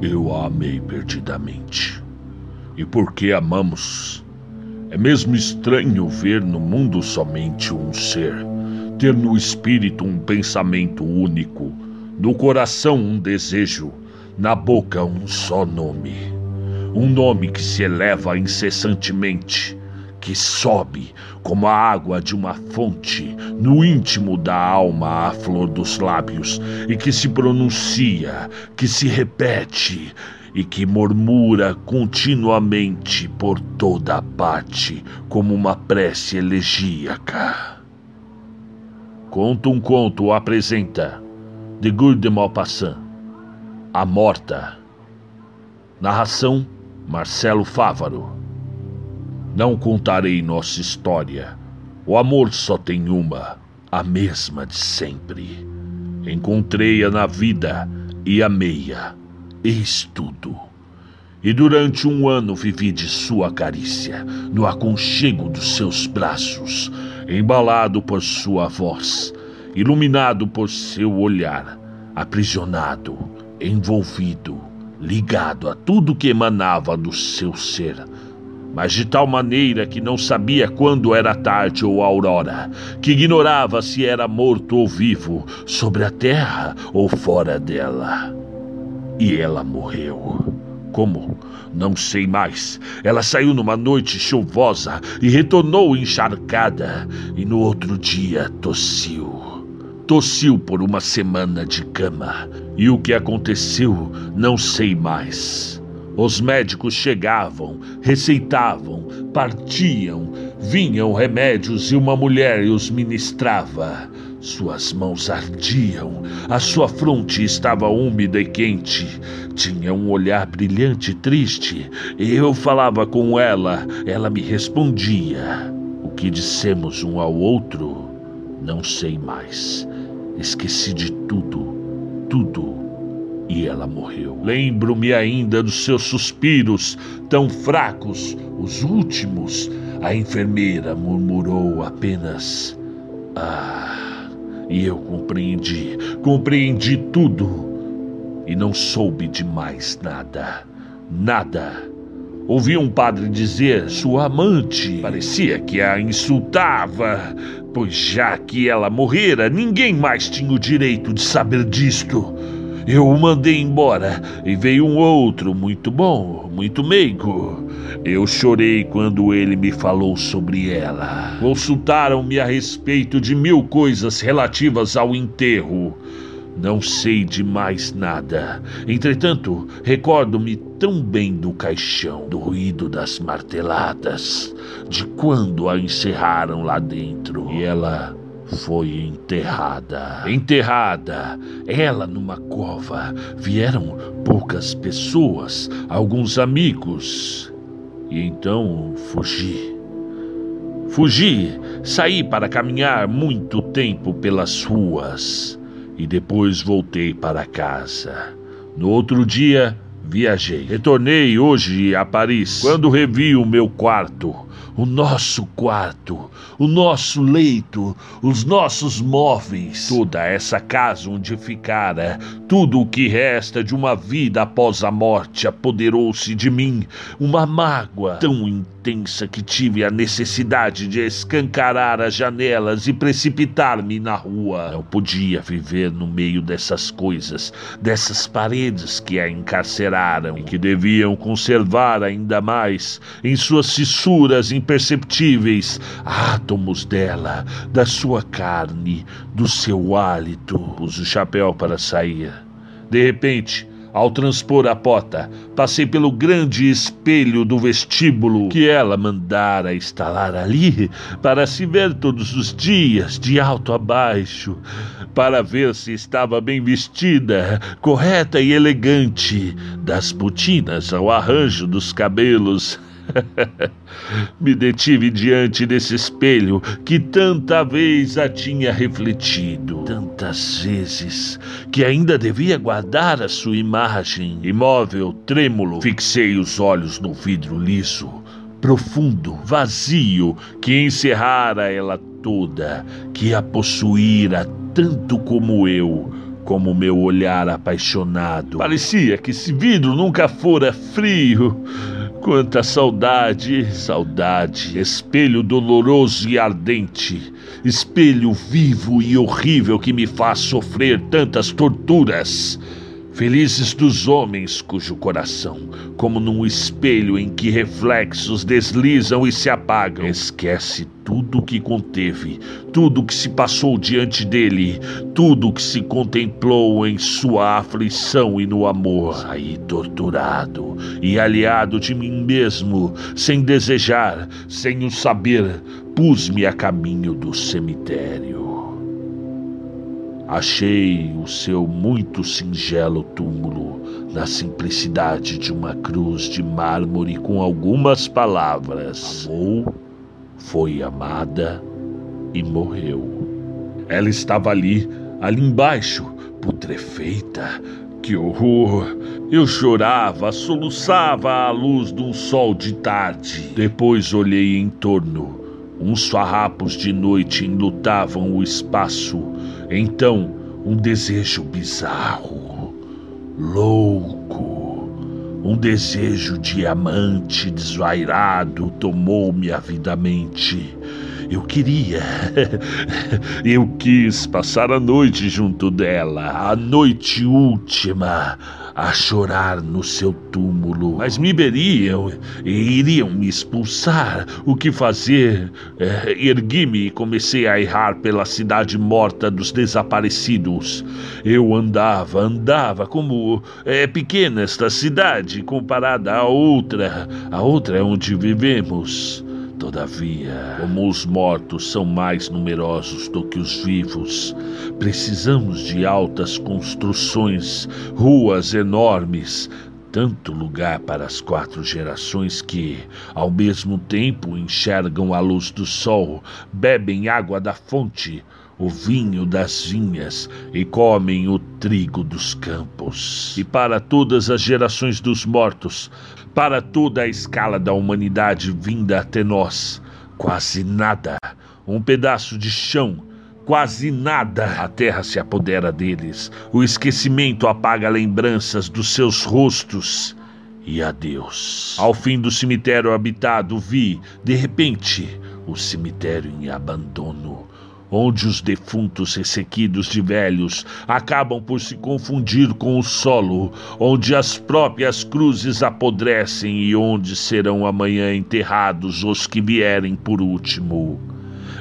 Eu a amei perdidamente. E porque amamos, é mesmo estranho ver no mundo somente um ser, ter no espírito um pensamento único, no coração um desejo, na boca um só nome. Um nome que se eleva incessantemente, que sobe como a água de uma fonte no íntimo da alma à flor dos lábios e que se pronuncia, que se repete e que murmura continuamente por toda a parte como uma prece elegíaca. Conta um conto apresenta de Guy de Maupassant, A Morta. Narração Marcelo Fávaro. Não contarei nossa história. O amor só tem uma, a mesma de sempre. Encontrei-a na vida e amei-a. Eis tudo. E durante um ano vivi de sua carícia, no aconchego dos seus braços, embalado por sua voz, iluminado por seu olhar, aprisionado, envolvido, ligado a tudo que emanava do seu ser mas de tal maneira que não sabia quando era tarde ou aurora, que ignorava se era morto ou vivo, sobre a terra ou fora dela. E ela morreu. Como? Não sei mais. Ela saiu numa noite chuvosa e retornou encharcada, e no outro dia tossiu. Tossiu por uma semana de cama, e o que aconteceu não sei mais. Os médicos chegavam, receitavam, partiam, vinham remédios e uma mulher os ministrava. Suas mãos ardiam, a sua fronte estava úmida e quente. Tinha um olhar brilhante e triste. Eu falava com ela, ela me respondia. O que dissemos um ao outro, não sei mais. Esqueci de tudo, tudo e ela morreu. Lembro-me ainda dos seus suspiros, tão fracos, os últimos. A enfermeira murmurou apenas: Ah, e eu compreendi, compreendi tudo. E não soube de mais nada, nada. Ouvi um padre dizer sua amante. Parecia que a insultava, pois já que ela morrera, ninguém mais tinha o direito de saber disto. Eu o mandei embora e veio um outro, muito bom, muito meigo. Eu chorei quando ele me falou sobre ela. Consultaram-me a respeito de mil coisas relativas ao enterro. Não sei de mais nada. Entretanto, recordo-me tão bem do caixão, do ruído das marteladas, de quando a encerraram lá dentro. E ela foi enterrada. Enterrada. Ela numa cova. Vieram poucas pessoas, alguns amigos. E então fugi. Fugi, saí para caminhar muito tempo pelas ruas e depois voltei para casa. No outro dia, viajei. Retornei hoje a Paris. Quando revi o meu quarto, o nosso quarto, o nosso leito, os nossos móveis, toda essa casa onde ficara, tudo o que resta de uma vida após a morte apoderou-se de mim, uma mágoa tão intensa que tive a necessidade de escancarar as janelas e precipitar-me na rua. Não podia viver no meio dessas coisas, dessas paredes que a encarceraram e que deviam conservar ainda mais em suas fissuras imperceptíveis, átomos dela, da sua carne, do seu hálito. Pus o chapéu para sair. De repente, ao transpor a porta, passei pelo grande espelho do vestíbulo que ela mandara instalar ali para se ver todos os dias, de alto a baixo, para ver se estava bem vestida, correta e elegante, das botinas ao arranjo dos cabelos. Me detive diante desse espelho que tanta vez a tinha refletido, tantas vezes que ainda devia guardar a sua imagem. Imóvel, trêmulo, fixei os olhos no vidro liso, profundo, vazio, que encerrara ela toda, que a possuíra tanto como eu como meu olhar apaixonado. Parecia que esse vidro nunca fora frio. Quanta saudade, saudade, espelho doloroso e ardente, espelho vivo e horrível que me faz sofrer tantas torturas. Felizes dos homens cujo coração, como num espelho em que reflexos deslizam e se apagam, esquece tudo o que conteve, tudo o que se passou diante dele, tudo o que se contemplou em sua aflição e no amor. Saí torturado e aliado de mim mesmo, sem desejar, sem o saber, pus-me a caminho do cemitério. Achei o seu muito singelo túmulo na simplicidade de uma cruz de mármore com algumas palavras. Amou, foi amada e morreu. Ela estava ali, ali embaixo, putrefeita. Que horror! Eu chorava, soluçava à luz de um sol de tarde. Depois olhei em torno. Uns farrapos de noite enlutavam o espaço então, um desejo bizarro, louco, um desejo diamante desvairado tomou-me avidamente. Eu queria, eu quis passar a noite junto dela, a noite última, a chorar no seu túmulo. Mas me veriam e iriam me expulsar. O que fazer? É, Ergui-me e comecei a errar pela cidade morta dos desaparecidos. Eu andava, andava, como é pequena esta cidade comparada à outra. A outra é onde vivemos. Todavia, como os mortos são mais numerosos do que os vivos, precisamos de altas construções, ruas enormes, tanto lugar para as quatro gerações que, ao mesmo tempo, enxergam a luz do sol, bebem água da fonte, o vinho das vinhas e comem o trigo dos campos. E para todas as gerações dos mortos, para toda a escala da humanidade vinda até nós, quase nada, um pedaço de chão, quase nada. A terra se apodera deles, o esquecimento apaga lembranças dos seus rostos. E adeus. Ao fim do cemitério habitado, vi, de repente, o cemitério em abandono onde os defuntos ressequidos de velhos acabam por se confundir com o solo, onde as próprias cruzes apodrecem e onde serão amanhã enterrados os que vierem por último.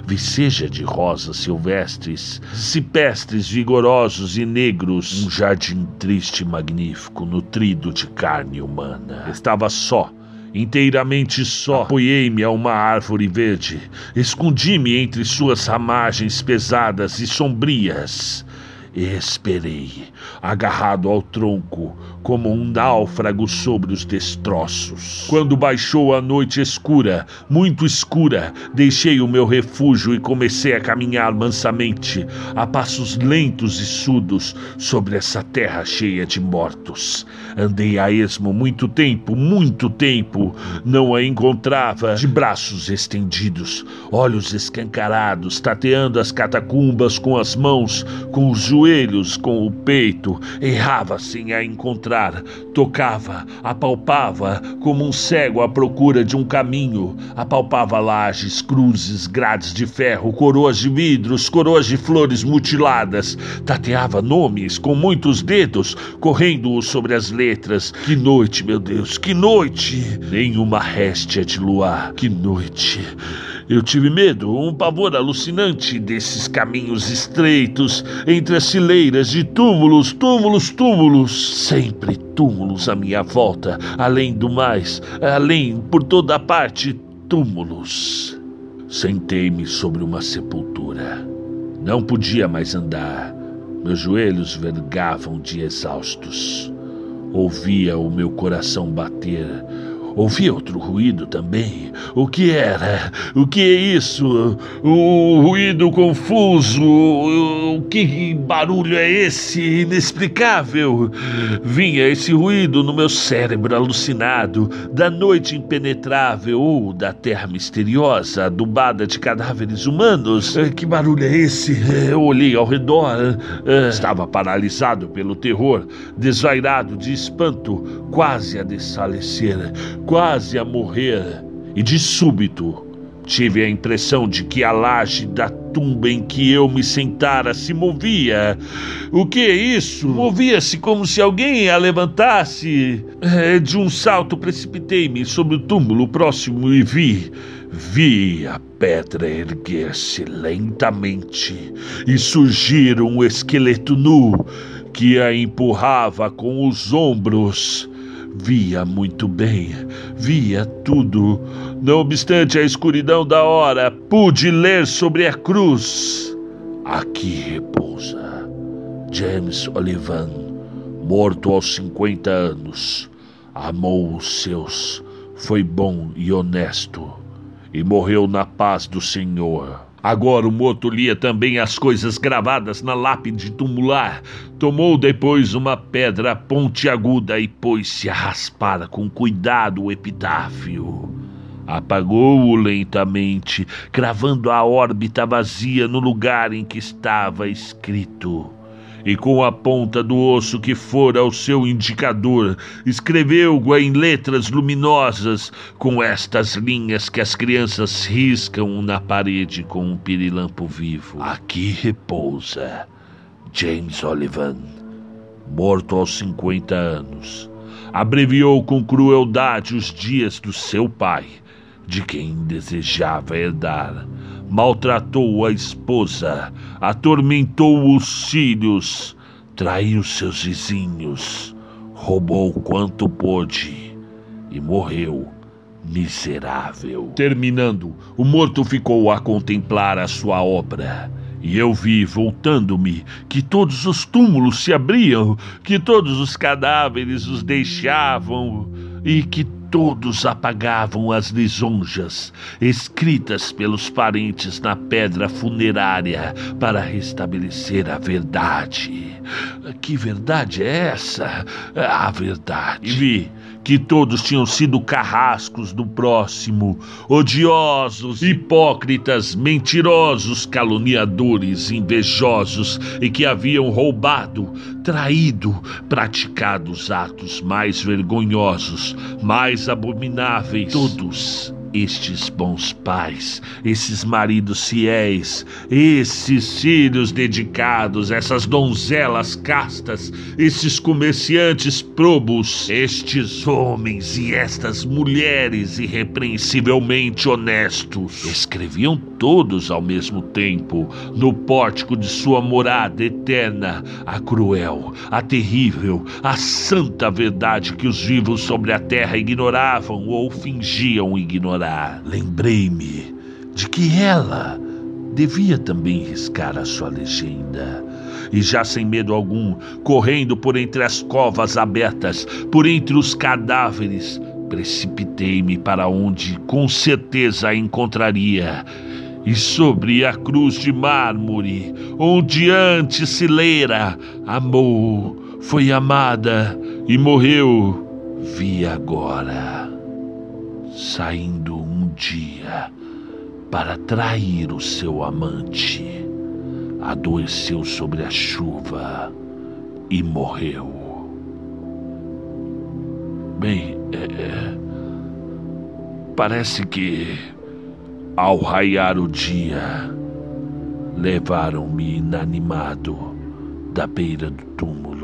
Viceja de rosas silvestres, cipestres vigorosos e negros, um jardim triste e magnífico, nutrido de carne humana. Estava só, inteiramente só. Apoiei-me a uma árvore verde, escondi-me entre suas ramagens pesadas e sombrias. E esperei, agarrado ao tronco, como um náufrago sobre os destroços. Quando baixou a noite escura, muito escura, deixei o meu refúgio e comecei a caminhar mansamente, a passos lentos e surdos, sobre essa terra cheia de mortos. Andei a esmo muito tempo, muito tempo, não a encontrava, de braços estendidos, olhos escancarados, tateando as catacumbas com as mãos, com os joelhos, com o peito, errava sem a encontrar tocava, apalpava, como um cego à procura de um caminho, apalpava lajes, cruzes, grades de ferro, coroas de vidros, coroas de flores mutiladas, tateava nomes com muitos dedos, correndo-os sobre as letras. Que noite, meu Deus, que noite! Nenhuma réstia de luar, que noite! Eu tive medo, um pavor alucinante desses caminhos estreitos entre as fileiras de túmulos, túmulos, túmulos, sempre túmulos à minha volta, além do mais, além por toda parte, túmulos. Sentei-me sobre uma sepultura. Não podia mais andar. Meus joelhos vergavam de exaustos. Ouvia o meu coração bater Ouvi outro ruído também. O que era? O que é isso? O ruído confuso. O que barulho é esse? Inexplicável. Vinha esse ruído no meu cérebro alucinado, da noite impenetrável ou da terra misteriosa, adubada de cadáveres humanos. Eh, que barulho é esse? Eu olhei ao redor. Eh, estava paralisado pelo terror, desvairado de espanto, quase a desfalecer quase a morrer, e de súbito tive a impressão de que a laje da tumba em que eu me sentara se movia. O que é isso? Movia-se como se alguém a levantasse. É, de um salto precipitei-me sobre o túmulo próximo e vi. Vi a pedra erguer-se lentamente e surgir um esqueleto nu que a empurrava com os ombros. Via muito bem, via tudo. Não obstante a escuridão da hora, pude ler sobre a cruz. Aqui repousa James Olivan, morto aos 50 anos. Amou os seus, foi bom e honesto, e morreu na paz do Senhor. Agora o morto lia também as coisas gravadas na lápide tumular. Tomou depois uma pedra pontiaguda e pôs-se a raspar com cuidado o epitáfio. Apagou-o lentamente, cravando a órbita vazia no lugar em que estava escrito e com a ponta do osso que fora o seu indicador, escreveu-o em letras luminosas, com estas linhas que as crianças riscam na parede com um pirilampo vivo. Aqui repousa James Olivan, morto aos 50 anos. Abreviou com crueldade os dias do seu pai, de quem desejava herdar maltratou a esposa, atormentou os filhos, traiu seus vizinhos, roubou quanto pôde e morreu miserável. Terminando, o morto ficou a contemplar a sua obra. E eu vi, voltando-me, que todos os túmulos se abriam, que todos os cadáveres os deixavam e que todos apagavam as lisonjas escritas pelos parentes na pedra funerária para restabelecer a verdade. Que verdade é essa? A verdade. E vi que todos tinham sido carrascos do próximo, odiosos, hipócritas, mentirosos, caluniadores, invejosos e que haviam roubado, traído, praticado os atos mais vergonhosos, mais abomináveis, todos estes bons pais, esses maridos fiéis, esses filhos dedicados, essas donzelas castas, esses comerciantes probos, estes homens e estas mulheres irrepreensivelmente honestos, escreviam todos ao mesmo tempo no pórtico de sua morada eterna a cruel, a terrível, a santa verdade que os vivos sobre a terra ignoravam ou fingiam ignorar lembrei-me de que ela devia também riscar a sua legenda. E já sem medo algum, correndo por entre as covas abertas, por entre os cadáveres, precipitei-me para onde com certeza a encontraria. E sobre a cruz de mármore, onde antes se lera, amou, foi amada e morreu, vi agora saindo um dia para trair o seu amante. Adoeceu sobre a chuva e morreu. Bem, é, é, parece que ao raiar o dia, levaram-me inanimado da beira do túmulo